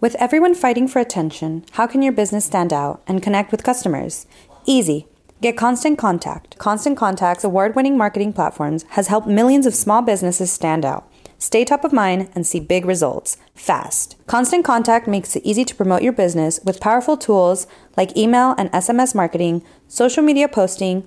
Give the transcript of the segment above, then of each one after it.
With everyone fighting for attention, how can your business stand out and connect with customers? Easy. Get Constant Contact. Constant Contact's award winning marketing platforms has helped millions of small businesses stand out. Stay top of mind and see big results fast. Constant Contact makes it easy to promote your business with powerful tools like email and SMS marketing, social media posting,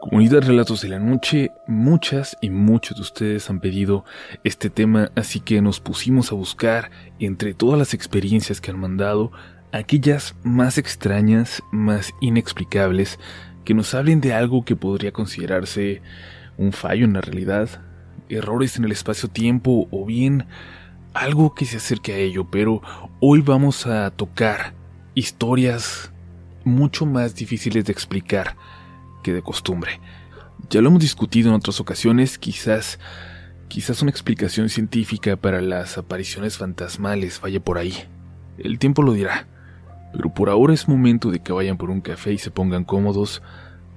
Comunidad Relatos de la Noche, muchas y muchos de ustedes han pedido este tema, así que nos pusimos a buscar entre todas las experiencias que han mandado aquellas más extrañas, más inexplicables, que nos hablen de algo que podría considerarse un fallo en la realidad, errores en el espacio-tiempo o bien algo que se acerque a ello, pero hoy vamos a tocar historias mucho más difíciles de explicar que de costumbre. Ya lo hemos discutido en otras ocasiones, quizás quizás una explicación científica para las apariciones fantasmales vaya por ahí. El tiempo lo dirá. Pero por ahora es momento de que vayan por un café y se pongan cómodos.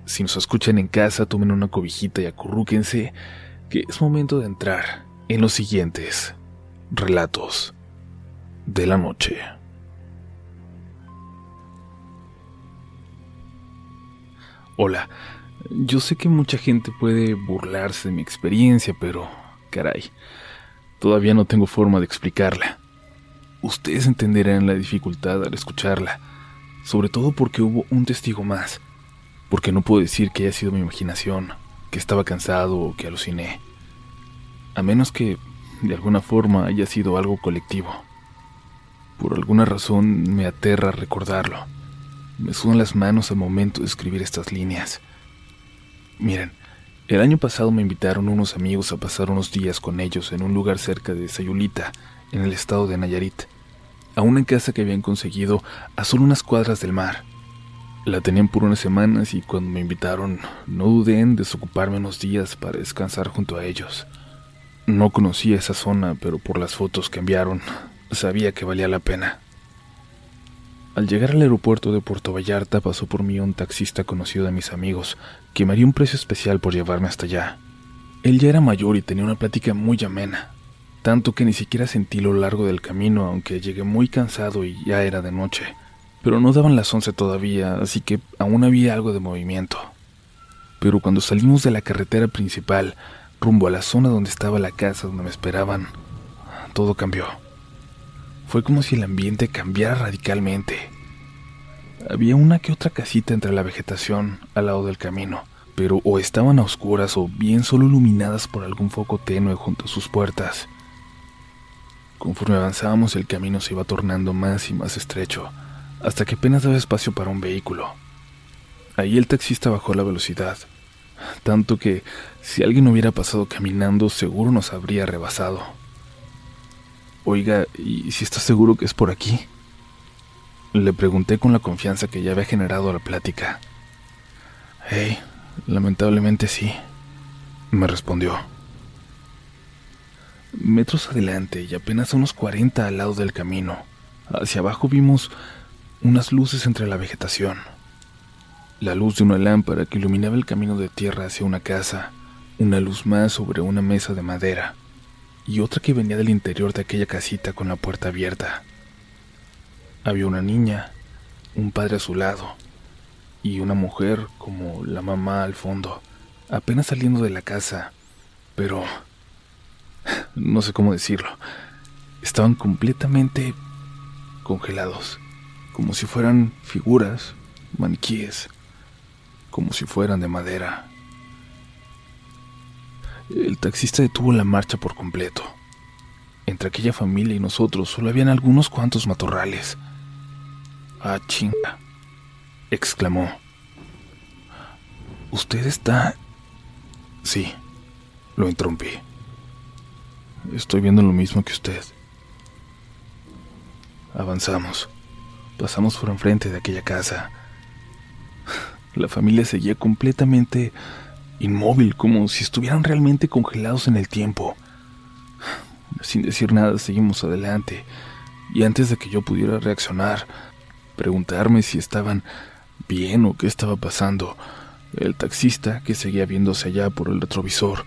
Si nos escuchan en casa, tomen una cobijita y acurrúquense, que es momento de entrar en los siguientes relatos de la noche. Hola, yo sé que mucha gente puede burlarse de mi experiencia, pero, caray, todavía no tengo forma de explicarla. Ustedes entenderán la dificultad al escucharla, sobre todo porque hubo un testigo más, porque no puedo decir que haya sido mi imaginación, que estaba cansado o que aluciné, a menos que de alguna forma haya sido algo colectivo. Por alguna razón me aterra recordarlo. Me sudan las manos al momento de escribir estas líneas. Miren, el año pasado me invitaron unos amigos a pasar unos días con ellos en un lugar cerca de Sayulita, en el estado de Nayarit a una casa que habían conseguido a solo unas cuadras del mar. La tenían por unas semanas y cuando me invitaron no dudé en desocuparme unos días para descansar junto a ellos. No conocía esa zona, pero por las fotos que enviaron sabía que valía la pena. Al llegar al aeropuerto de Puerto Vallarta pasó por mí un taxista conocido de mis amigos, que me haría un precio especial por llevarme hasta allá. Él ya era mayor y tenía una plática muy amena, tanto que ni siquiera sentí lo largo del camino, aunque llegué muy cansado y ya era de noche. Pero no daban las once todavía, así que aún había algo de movimiento. Pero cuando salimos de la carretera principal, rumbo a la zona donde estaba la casa donde me esperaban, todo cambió. Fue como si el ambiente cambiara radicalmente. Había una que otra casita entre la vegetación al lado del camino, pero o estaban a oscuras o bien solo iluminadas por algún foco tenue junto a sus puertas. Conforme avanzábamos el camino se iba tornando más y más estrecho, hasta que apenas daba espacio para un vehículo. Ahí el taxista bajó la velocidad, tanto que si alguien hubiera pasado caminando seguro nos habría rebasado. Oiga, ¿y si está seguro que es por aquí? Le pregunté con la confianza que ya había generado la plática. Hey, lamentablemente sí, me respondió. Metros adelante y apenas unos 40 al lado del camino, hacia abajo vimos unas luces entre la vegetación. La luz de una lámpara que iluminaba el camino de tierra hacia una casa, una luz más sobre una mesa de madera y otra que venía del interior de aquella casita con la puerta abierta. Había una niña, un padre a su lado y una mujer como la mamá al fondo, apenas saliendo de la casa, pero no sé cómo decirlo, estaban completamente congelados, como si fueran figuras, maniquíes. como si fueran de madera. El taxista detuvo la marcha por completo. Entre aquella familia y nosotros solo habían algunos cuantos matorrales. Ah, chinga, exclamó. ¿Usted está...? Sí, lo interrumpí. Estoy viendo lo mismo que usted. Avanzamos. Pasamos por enfrente de aquella casa. La familia seguía completamente inmóvil, como si estuvieran realmente congelados en el tiempo. Sin decir nada, seguimos adelante, y antes de que yo pudiera reaccionar, preguntarme si estaban bien o qué estaba pasando, el taxista, que seguía viéndose allá por el retrovisor,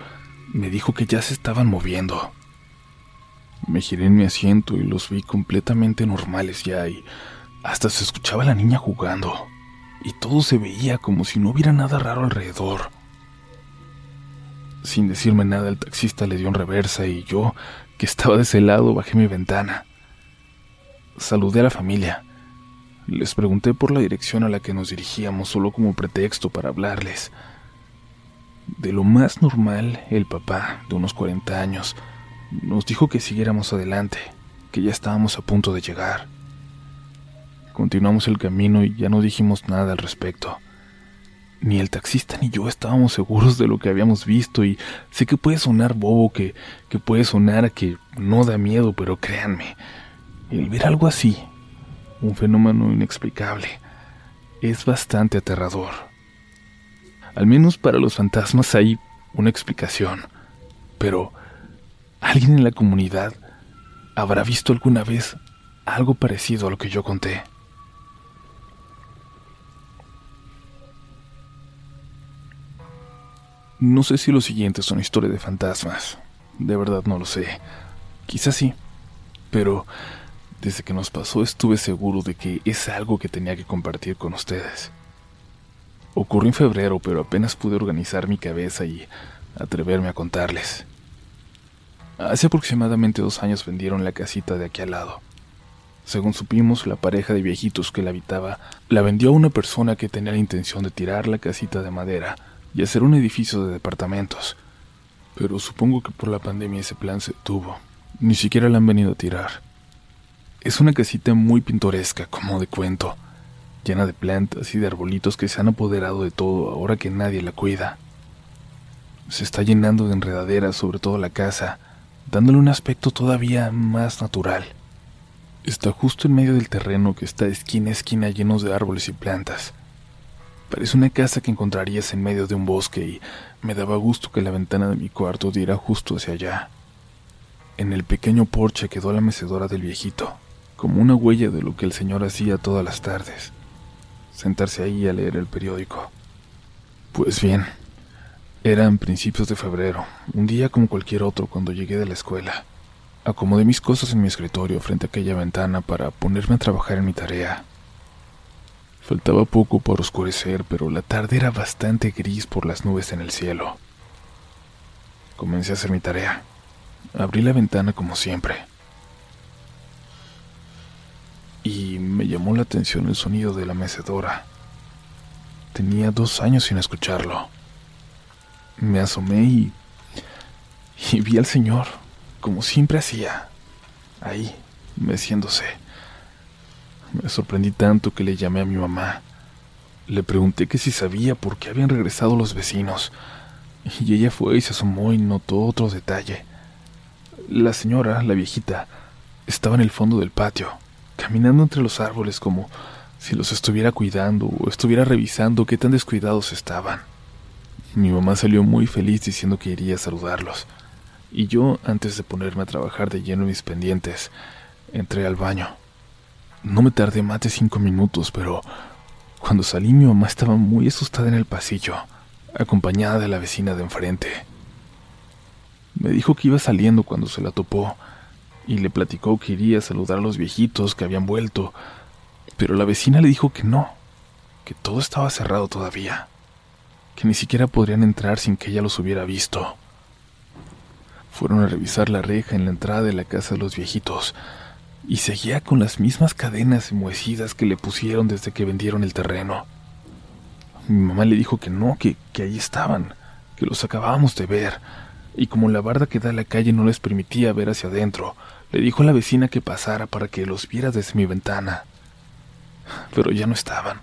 me dijo que ya se estaban moviendo. Me giré en mi asiento y los vi completamente normales ya y hasta se escuchaba la niña jugando y todo se veía como si no hubiera nada raro alrededor. Sin decirme nada, el taxista le dio en reversa y yo, que estaba de ese lado, bajé mi ventana. Saludé a la familia. Les pregunté por la dirección a la que nos dirigíamos solo como pretexto para hablarles. De lo más normal, el papá, de unos 40 años, nos dijo que siguiéramos adelante, que ya estábamos a punto de llegar. Continuamos el camino y ya no dijimos nada al respecto. Ni el taxista ni yo estábamos seguros de lo que habíamos visto y sé que puede sonar bobo, que, que puede sonar que no da miedo, pero créanme, el ver algo así, un fenómeno inexplicable, es bastante aterrador. Al menos para los fantasmas hay una explicación, pero ¿alguien en la comunidad habrá visto alguna vez algo parecido a lo que yo conté? No sé si lo siguiente son historias de fantasmas. De verdad no lo sé. Quizás sí. Pero desde que nos pasó estuve seguro de que es algo que tenía que compartir con ustedes. Ocurrió en febrero, pero apenas pude organizar mi cabeza y atreverme a contarles. Hace aproximadamente dos años vendieron la casita de aquí al lado. Según supimos, la pareja de viejitos que la habitaba la vendió a una persona que tenía la intención de tirar la casita de madera y hacer un edificio de departamentos. Pero supongo que por la pandemia ese plan se tuvo. Ni siquiera la han venido a tirar. Es una casita muy pintoresca, como de cuento, llena de plantas y de arbolitos que se han apoderado de todo ahora que nadie la cuida. Se está llenando de enredaderas sobre toda la casa, dándole un aspecto todavía más natural. Está justo en medio del terreno que está esquina a esquina llenos de árboles y plantas. Parece una casa que encontrarías en medio de un bosque y me daba gusto que la ventana de mi cuarto diera justo hacia allá. En el pequeño porche quedó la mecedora del viejito, como una huella de lo que el señor hacía todas las tardes. Sentarse ahí a leer el periódico. Pues bien, eran principios de febrero, un día como cualquier otro cuando llegué de la escuela. Acomodé mis cosas en mi escritorio frente a aquella ventana para ponerme a trabajar en mi tarea. Faltaba poco por oscurecer, pero la tarde era bastante gris por las nubes en el cielo. Comencé a hacer mi tarea. Abrí la ventana como siempre. Y me llamó la atención el sonido de la mecedora. Tenía dos años sin escucharlo. Me asomé y, y vi al señor, como siempre hacía, ahí, meciéndose. Me sorprendí tanto que le llamé a mi mamá. Le pregunté que si sabía por qué habían regresado los vecinos, y ella fue y se asomó y notó otro detalle. La señora, la viejita, estaba en el fondo del patio, caminando entre los árboles como si los estuviera cuidando o estuviera revisando qué tan descuidados estaban. Mi mamá salió muy feliz diciendo que iría a saludarlos, y yo, antes de ponerme a trabajar de lleno en mis pendientes, entré al baño. No me tardé más de cinco minutos, pero cuando salí mi mamá estaba muy asustada en el pasillo, acompañada de la vecina de enfrente. Me dijo que iba saliendo cuando se la topó y le platicó que iría a saludar a los viejitos que habían vuelto, pero la vecina le dijo que no, que todo estaba cerrado todavía, que ni siquiera podrían entrar sin que ella los hubiera visto. Fueron a revisar la reja en la entrada de la casa de los viejitos, y seguía con las mismas cadenas enmohecidas que le pusieron desde que vendieron el terreno. Mi mamá le dijo que no, que, que ahí estaban, que los acabábamos de ver, y como la barda que da a la calle no les permitía ver hacia adentro, le dijo a la vecina que pasara para que los viera desde mi ventana. Pero ya no estaban.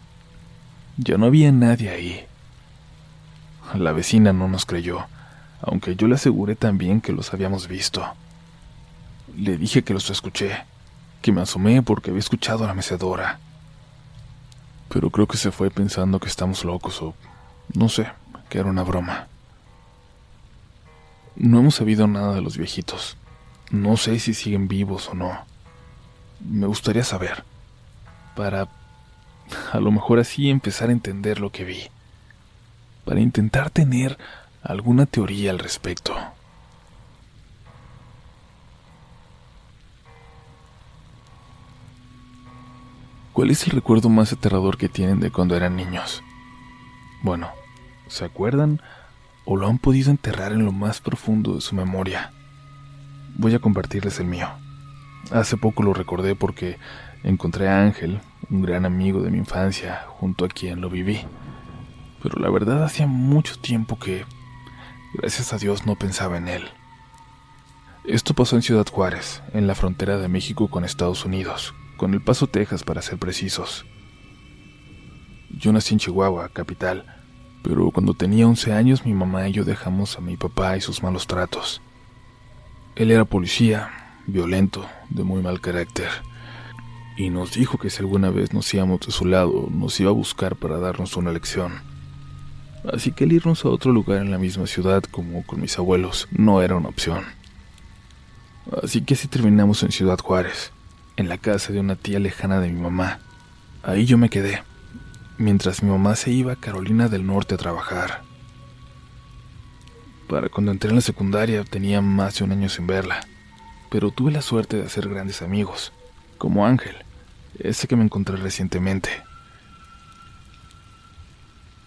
Ya no había nadie ahí. La vecina no nos creyó, aunque yo le aseguré también que los habíamos visto. Le dije que los escuché, que me asomé porque había escuchado a la mecedora. Pero creo que se fue pensando que estamos locos o no sé, que era una broma. No hemos sabido nada de los viejitos. No sé si siguen vivos o no. Me gustaría saber. Para a lo mejor así empezar a entender lo que vi. Para intentar tener alguna teoría al respecto. ¿Cuál es el recuerdo más aterrador que tienen de cuando eran niños? Bueno, ¿se acuerdan o lo han podido enterrar en lo más profundo de su memoria? Voy a compartirles el mío. Hace poco lo recordé porque encontré a Ángel, un gran amigo de mi infancia, junto a quien lo viví. Pero la verdad hacía mucho tiempo que, gracias a Dios, no pensaba en él. Esto pasó en Ciudad Juárez, en la frontera de México con Estados Unidos, con El Paso, Texas, para ser precisos. Yo nací en Chihuahua, capital, pero cuando tenía 11 años mi mamá y yo dejamos a mi papá y sus malos tratos. Él era policía, violento, de muy mal carácter, y nos dijo que si alguna vez nos íbamos de su lado, nos iba a buscar para darnos una lección. Así que el irnos a otro lugar en la misma ciudad como con mis abuelos no era una opción. Así que así terminamos en Ciudad Juárez, en la casa de una tía lejana de mi mamá. Ahí yo me quedé, mientras mi mamá se iba a Carolina del Norte a trabajar. Para cuando entré en la secundaria tenía más de un año sin verla, pero tuve la suerte de hacer grandes amigos, como Ángel, ese que me encontré recientemente.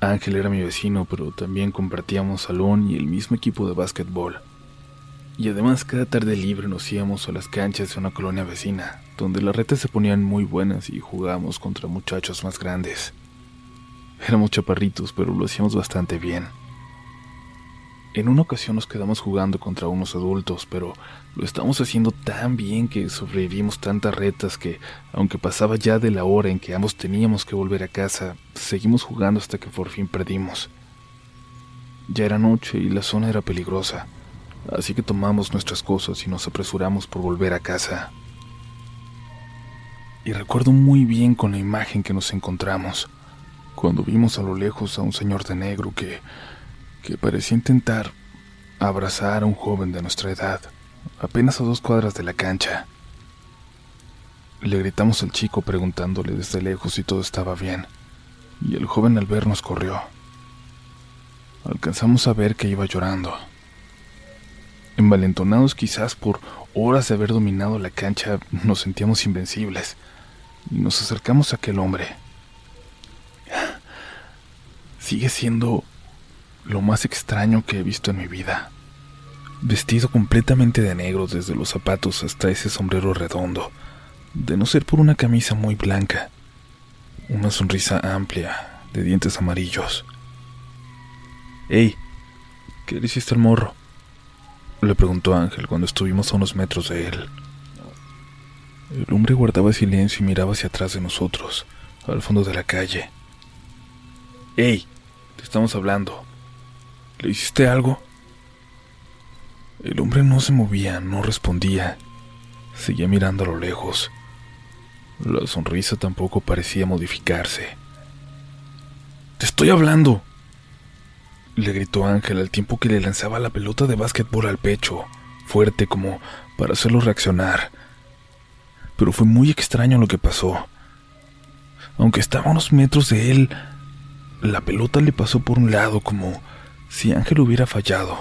Ángel era mi vecino, pero también compartíamos salón y el mismo equipo de básquetbol. Y además cada tarde libre nos íbamos a las canchas de una colonia vecina, donde las retas se ponían muy buenas y jugábamos contra muchachos más grandes. Éramos chaparritos, pero lo hacíamos bastante bien. En una ocasión nos quedamos jugando contra unos adultos, pero lo estábamos haciendo tan bien que sobrevivimos tantas retas que, aunque pasaba ya de la hora en que ambos teníamos que volver a casa, seguimos jugando hasta que por fin perdimos. Ya era noche y la zona era peligrosa. Así que tomamos nuestras cosas y nos apresuramos por volver a casa. Y recuerdo muy bien con la imagen que nos encontramos, cuando vimos a lo lejos a un señor de negro que, que parecía intentar abrazar a un joven de nuestra edad, apenas a dos cuadras de la cancha. Le gritamos al chico preguntándole desde lejos si todo estaba bien, y el joven al vernos corrió. Alcanzamos a ver que iba llorando. Envalentonados quizás por horas de haber dominado la cancha, nos sentíamos invencibles y nos acercamos a aquel hombre. Sigue siendo lo más extraño que he visto en mi vida. Vestido completamente de negro desde los zapatos hasta ese sombrero redondo, de no ser por una camisa muy blanca, una sonrisa amplia, de dientes amarillos. ¡Ey! ¿Qué le hiciste al morro? Le preguntó Ángel cuando estuvimos a unos metros de él. El hombre guardaba silencio y miraba hacia atrás de nosotros, al fondo de la calle. ¡Ey! Te estamos hablando. ¿Le hiciste algo? El hombre no se movía, no respondía. Seguía mirando a lo lejos. La sonrisa tampoco parecía modificarse. Te estoy hablando, le gritó Ángel al tiempo que le lanzaba la pelota de básquetbol al pecho, fuerte como para hacerlo reaccionar. Pero fue muy extraño lo que pasó. Aunque estaba a unos metros de él, la pelota le pasó por un lado como si Ángel hubiera fallado,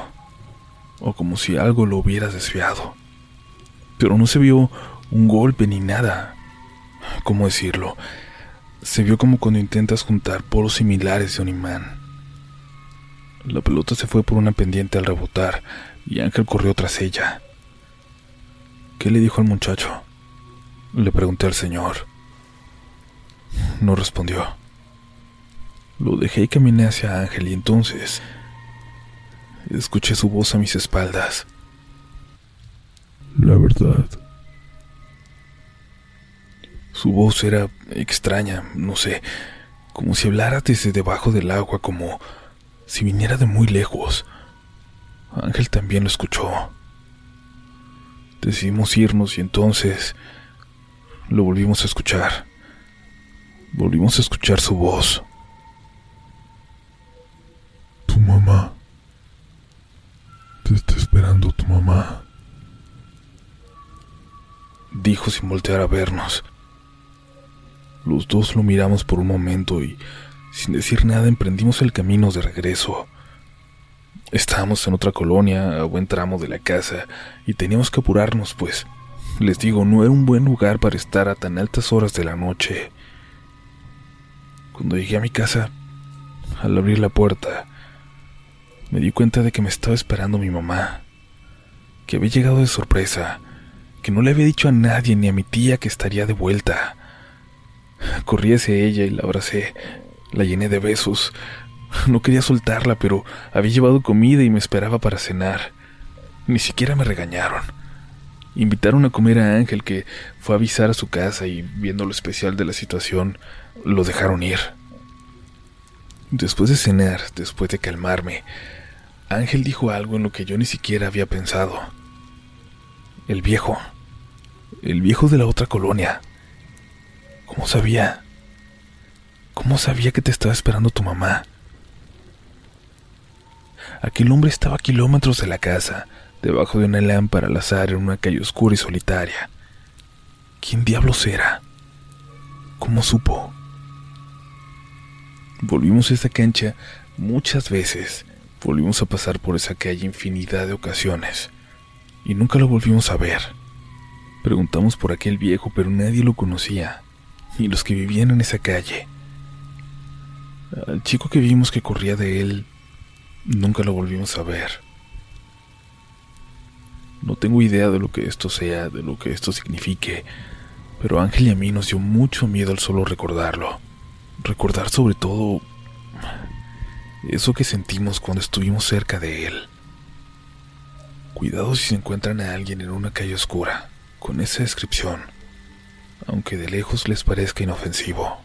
o como si algo lo hubiera desviado. Pero no se vio un golpe ni nada. ¿Cómo decirlo? Se vio como cuando intentas juntar polos similares de un imán. La pelota se fue por una pendiente al rebotar y Ángel corrió tras ella. ¿Qué le dijo al muchacho? Le pregunté al señor. No respondió. Lo dejé y caminé hacia Ángel y entonces escuché su voz a mis espaldas. La verdad. Su voz era extraña, no sé, como si hablara desde debajo del agua, como si viniera de muy lejos. Ángel también lo escuchó. Decidimos irnos y entonces lo volvimos a escuchar. Volvimos a escuchar su voz. Tu mamá. Te está esperando tu mamá. Dijo sin voltear a vernos. Los dos lo miramos por un momento y, sin decir nada, emprendimos el camino de regreso. Estábamos en otra colonia, a buen tramo de la casa, y teníamos que apurarnos, pues, les digo, no era un buen lugar para estar a tan altas horas de la noche. Cuando llegué a mi casa, al abrir la puerta, me di cuenta de que me estaba esperando mi mamá, que había llegado de sorpresa, que no le había dicho a nadie ni a mi tía que estaría de vuelta. Corrí hacia ella y la abracé, la llené de besos. No quería soltarla, pero había llevado comida y me esperaba para cenar. Ni siquiera me regañaron. Invitaron a comer a Ángel, que fue a avisar a su casa y, viendo lo especial de la situación, lo dejaron ir. Después de cenar, después de calmarme, Ángel dijo algo en lo que yo ni siquiera había pensado. El viejo. El viejo de la otra colonia. ¿Cómo sabía? ¿Cómo sabía que te estaba esperando tu mamá? Aquel hombre estaba a kilómetros de la casa, debajo de una lámpara al azar en una calle oscura y solitaria. ¿Quién diablos era? ¿Cómo supo? Volvimos a esa cancha muchas veces. Volvimos a pasar por esa calle infinidad de ocasiones. Y nunca lo volvimos a ver. Preguntamos por aquel viejo, pero nadie lo conocía, ni los que vivían en esa calle. Al chico que vimos que corría de él, nunca lo volvimos a ver. No tengo idea de lo que esto sea, de lo que esto signifique, pero Ángel y a mí nos dio mucho miedo al solo recordarlo. Recordar sobre todo eso que sentimos cuando estuvimos cerca de él. Cuidado si se encuentran a alguien en una calle oscura, con esa descripción, aunque de lejos les parezca inofensivo.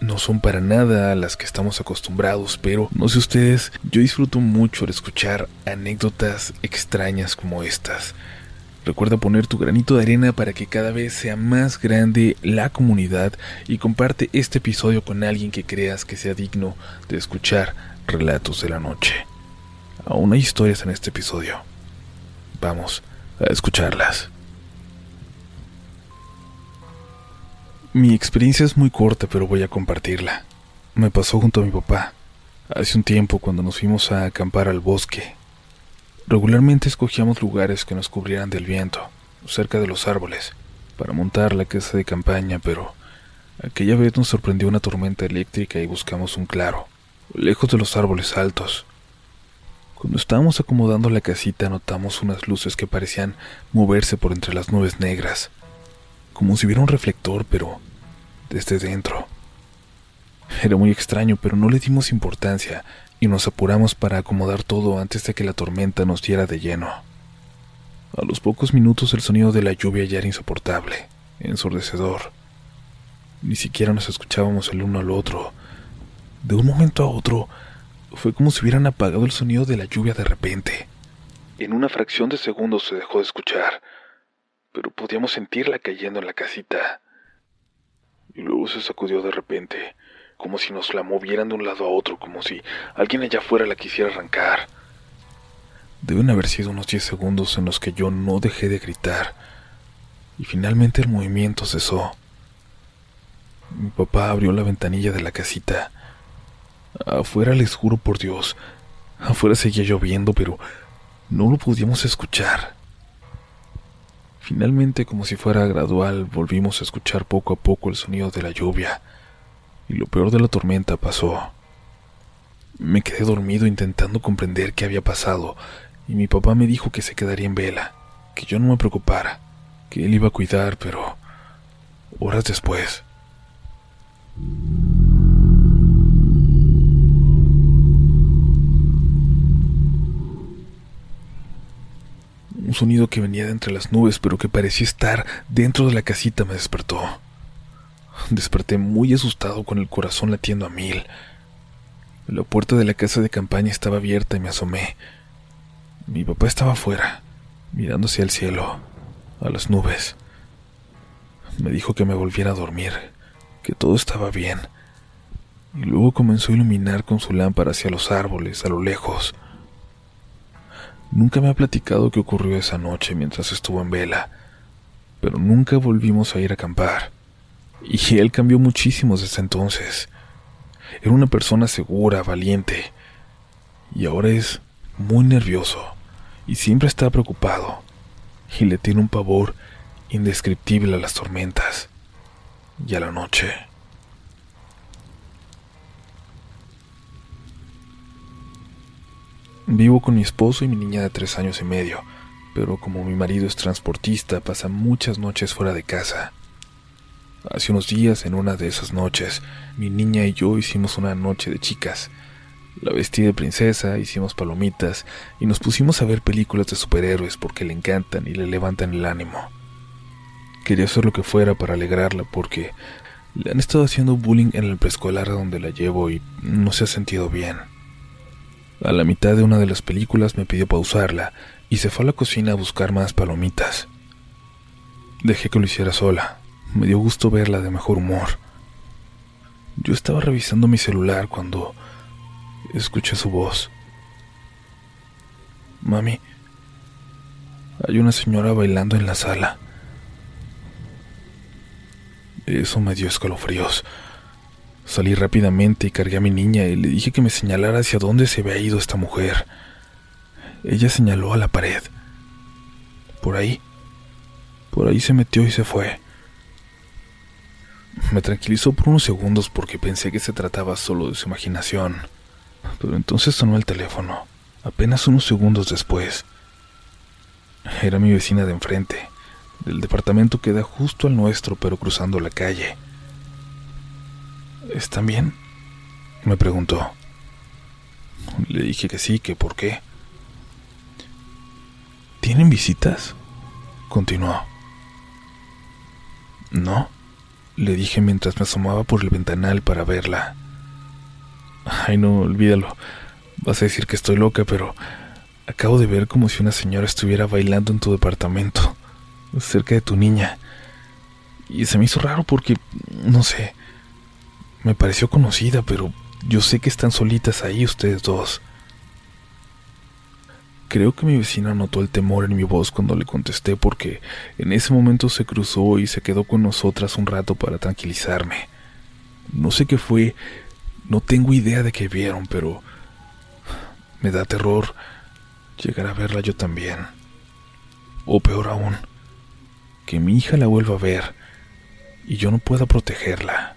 no son para nada las que estamos acostumbrados, pero no sé ustedes, yo disfruto mucho al escuchar anécdotas extrañas como estas. Recuerda poner tu granito de arena para que cada vez sea más grande la comunidad y comparte este episodio con alguien que creas que sea digno de escuchar relatos de la noche. Aún hay historias en este episodio. Vamos a escucharlas. Mi experiencia es muy corta, pero voy a compartirla. Me pasó junto a mi papá, hace un tiempo cuando nos fuimos a acampar al bosque. Regularmente escogíamos lugares que nos cubrieran del viento, cerca de los árboles, para montar la casa de campaña, pero aquella vez nos sorprendió una tormenta eléctrica y buscamos un claro, lejos de los árboles altos. Cuando estábamos acomodando la casita notamos unas luces que parecían moverse por entre las nubes negras como si hubiera un reflector, pero desde dentro. Era muy extraño, pero no le dimos importancia y nos apuramos para acomodar todo antes de que la tormenta nos diera de lleno. A los pocos minutos el sonido de la lluvia ya era insoportable, ensordecedor. Ni siquiera nos escuchábamos el uno al otro. De un momento a otro, fue como si hubieran apagado el sonido de la lluvia de repente. En una fracción de segundos se dejó de escuchar pero podíamos sentirla cayendo en la casita. Y luego se sacudió de repente, como si nos la movieran de un lado a otro, como si alguien allá afuera la quisiera arrancar. Deben haber sido unos diez segundos en los que yo no dejé de gritar, y finalmente el movimiento cesó. Mi papá abrió la ventanilla de la casita. Afuera les juro por Dios, afuera seguía lloviendo, pero no lo podíamos escuchar. Finalmente, como si fuera gradual, volvimos a escuchar poco a poco el sonido de la lluvia, y lo peor de la tormenta pasó. Me quedé dormido intentando comprender qué había pasado, y mi papá me dijo que se quedaría en vela, que yo no me preocupara, que él iba a cuidar, pero horas después... Un sonido que venía de entre las nubes, pero que parecía estar dentro de la casita, me despertó. Desperté muy asustado con el corazón latiendo a mil. La puerta de la casa de campaña estaba abierta y me asomé. Mi papá estaba afuera, mirando hacia el cielo, a las nubes. Me dijo que me volviera a dormir, que todo estaba bien. Y luego comenzó a iluminar con su lámpara hacia los árboles, a lo lejos. Nunca me ha platicado qué ocurrió esa noche mientras estuvo en vela, pero nunca volvimos a ir a acampar. Y él cambió muchísimo desde entonces. Era una persona segura, valiente, y ahora es muy nervioso y siempre está preocupado y le tiene un pavor indescriptible a las tormentas y a la noche. Vivo con mi esposo y mi niña de tres años y medio, pero como mi marido es transportista, pasa muchas noches fuera de casa. Hace unos días, en una de esas noches, mi niña y yo hicimos una noche de chicas. La vestí de princesa, hicimos palomitas y nos pusimos a ver películas de superhéroes porque le encantan y le levantan el ánimo. Quería hacer lo que fuera para alegrarla porque le han estado haciendo bullying en el preescolar donde la llevo y no se ha sentido bien. A la mitad de una de las películas me pidió pausarla y se fue a la cocina a buscar más palomitas. Dejé que lo hiciera sola, me dio gusto verla de mejor humor. Yo estaba revisando mi celular cuando escuché su voz. Mami, hay una señora bailando en la sala. Eso me dio escalofríos. Salí rápidamente y cargué a mi niña y le dije que me señalara hacia dónde se había ido esta mujer. Ella señaló a la pared. Por ahí. Por ahí se metió y se fue. Me tranquilizó por unos segundos porque pensé que se trataba solo de su imaginación. Pero entonces sonó el teléfono, apenas unos segundos después. Era mi vecina de enfrente, del departamento que da justo al nuestro, pero cruzando la calle. ¿Están bien? me preguntó. Le dije que sí, que por qué. ¿Tienen visitas? Continuó. No le dije mientras me asomaba por el ventanal para verla. Ay, no, olvídalo. Vas a decir que estoy loca, pero acabo de ver como si una señora estuviera bailando en tu departamento, cerca de tu niña. Y se me hizo raro porque, no sé, me pareció conocida, pero yo sé que están solitas ahí ustedes dos. Creo que mi vecina notó el temor en mi voz cuando le contesté porque en ese momento se cruzó y se quedó con nosotras un rato para tranquilizarme. No sé qué fue, no tengo idea de qué vieron, pero me da terror llegar a verla yo también. O peor aún, que mi hija la vuelva a ver y yo no pueda protegerla.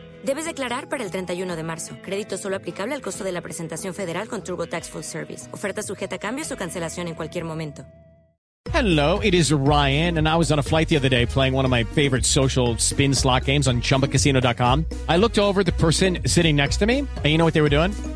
Debes declarar para el 31 de marzo. Crédito solo aplicable al costo de la presentación federal con TurboTax Full Service. Oferta sujeta a cambios o cancelación en cualquier momento. Hello, it is Ryan, and I was on a flight the other day playing one of my favorite social spin slot games on chumbacasino.com. I looked over the person sitting next to me, and you know what they were doing?